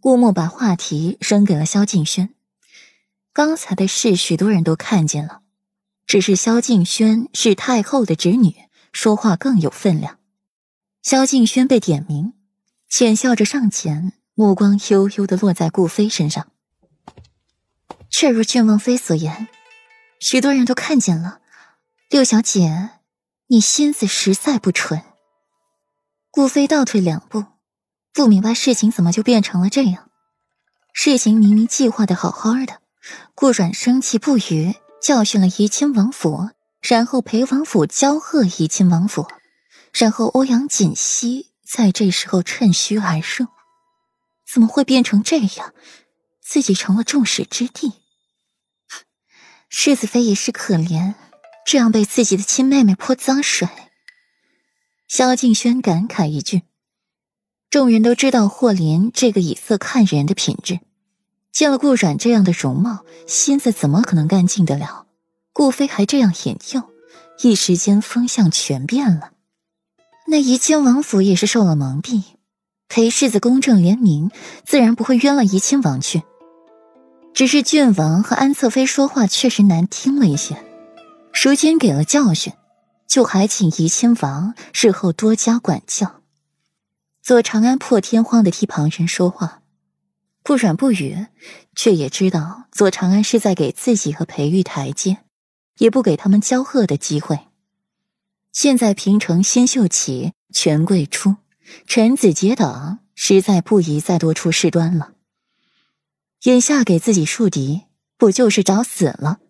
顾墨把话题扔给了萧敬轩。刚才的事，许多人都看见了，只是萧敬轩是太后的侄女，说话更有分量。萧敬轩被点名，浅笑着上前，目光悠悠的落在顾飞身上。确如郡王妃所言，许多人都看见了。六小姐，你心思实在不纯。顾飞倒退两步，不明白事情怎么就变成了这样。事情明明计划的好好的，顾阮生气不语，教训了怡亲王府，然后裴王府交贺怡亲王府，然后欧阳锦溪在这时候趁虚而入，怎么会变成这样？自己成了众矢之的。世子妃也是可怜，这样被自己的亲妹妹泼脏水。萧敬轩感慨一句：“众人都知道霍林这个以色看人的品质，见了顾阮这样的容貌，心思怎么可能干净得了？顾飞还这样引诱，一时间风向全变了。那怡亲王府也是受了蒙蔽，裴世子公正廉明，自然不会冤了怡亲王去。”只是郡王和安侧妃说话确实难听了一些，如今给了教训，就还请怡亲王日后多加管教。左长安破天荒的替旁人说话，不软不语，却也知道左长安是在给自己和裴玉台阶，也不给他们交恶的机会。现在平城新秀起，权贵出，臣子结党，实在不宜再多出事端了。眼下给自己树敌，不就是找死了？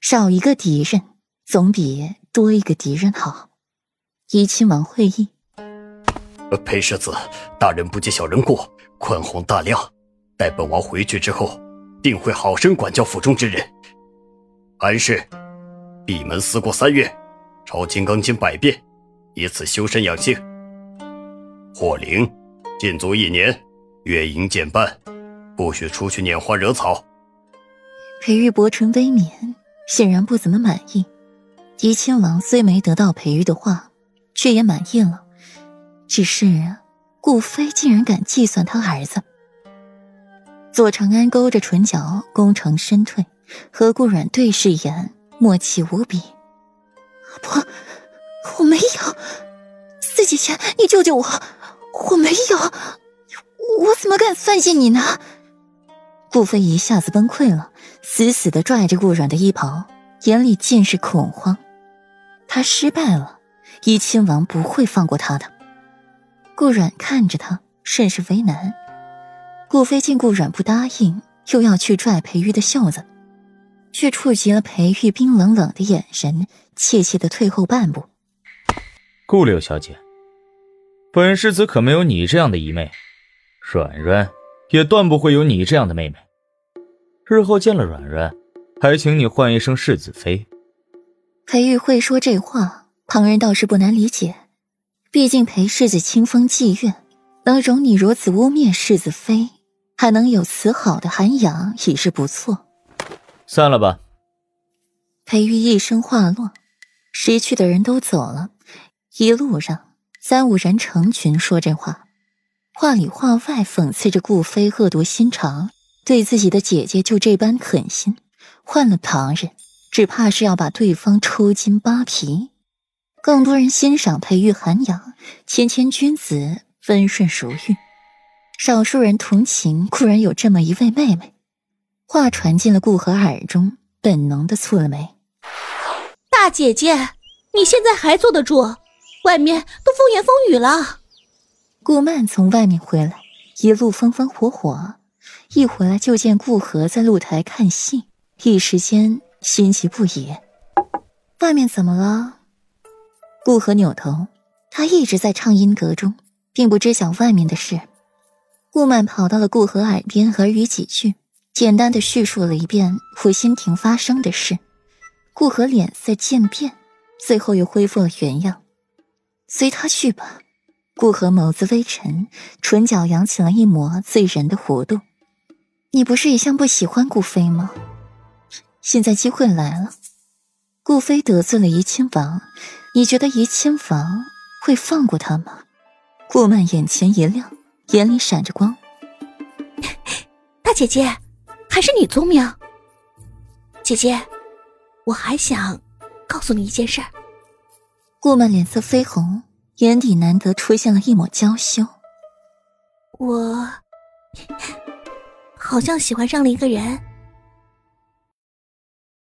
少一个敌人，总比多一个敌人好。怡亲王会意，裴世子，大人不计小人过，宽宏大量。待本王回去之后，定会好生管教府中之人。安氏，闭门思过三月，抄《金刚经》百遍，以此修身养性。霍灵，禁足一年，月盈减半。不许出去拈花惹草。裴玉薄唇微抿，显然不怎么满意。怡亲王虽没得到裴玉的话，却也满意了。只是顾飞竟然敢计算他儿子。左长安勾着唇角，功成身退，和顾阮对视一眼，默契无比。不，我没有。四姐姐，你救救我！我没有，我怎么敢算计你呢？顾飞一下子崩溃了，死死的拽着顾阮的衣袍，眼里尽是恐慌。他失败了，怡亲王不会放过他的。顾阮看着他，甚是为难。顾飞见顾阮不答应，又要去拽裴玉的袖子，却触及了裴玉冰冷冷的眼神，怯怯的退后半步。顾柳小姐，本世子可没有你这样的姨妹，软软。也断不会有你这样的妹妹。日后见了软软，还请你唤一声世子妃。裴玉会说这话，旁人倒是不难理解。毕竟裴世子清风妓院，能容你如此污蔑世子妃，还能有此好的涵养，已是不错。散了吧。裴玉一声话落，识趣的人都走了。一路上，三五人成群说这话。话里话外讽刺着顾飞恶毒心肠，对自己的姐姐就这般狠心，换了旁人，只怕是要把对方抽筋扒皮。更多人欣赏培育涵养，谦谦君子，温顺如玉；少数人同情固然有这么一位妹妹。话传进了顾河耳中，本能的蹙了眉：“大姐姐，你现在还坐得住？外面都风言风语了。”顾曼从外面回来，一路风风火火，一回来就见顾河在露台看戏，一时间心急不已。外面怎么了？顾河扭头，他一直在畅音阁中，并不知晓外面的事。顾曼跑到了顾河耳边，耳语几句，简单的叙述了一遍湖心亭发生的事。顾河脸色渐变，最后又恢复了原样。随他去吧。顾河眸子微沉，唇角扬起了一抹醉人的弧度。你不是一向不喜欢顾飞吗？现在机会来了。顾飞得罪了怡亲王，你觉得怡亲王会放过他吗？顾曼眼前一亮，眼里闪着光。大姐姐，还是你聪明。姐姐，我还想告诉你一件事。顾曼脸色绯红，眼底难得出现了一抹娇羞。我好像喜欢上了一个人。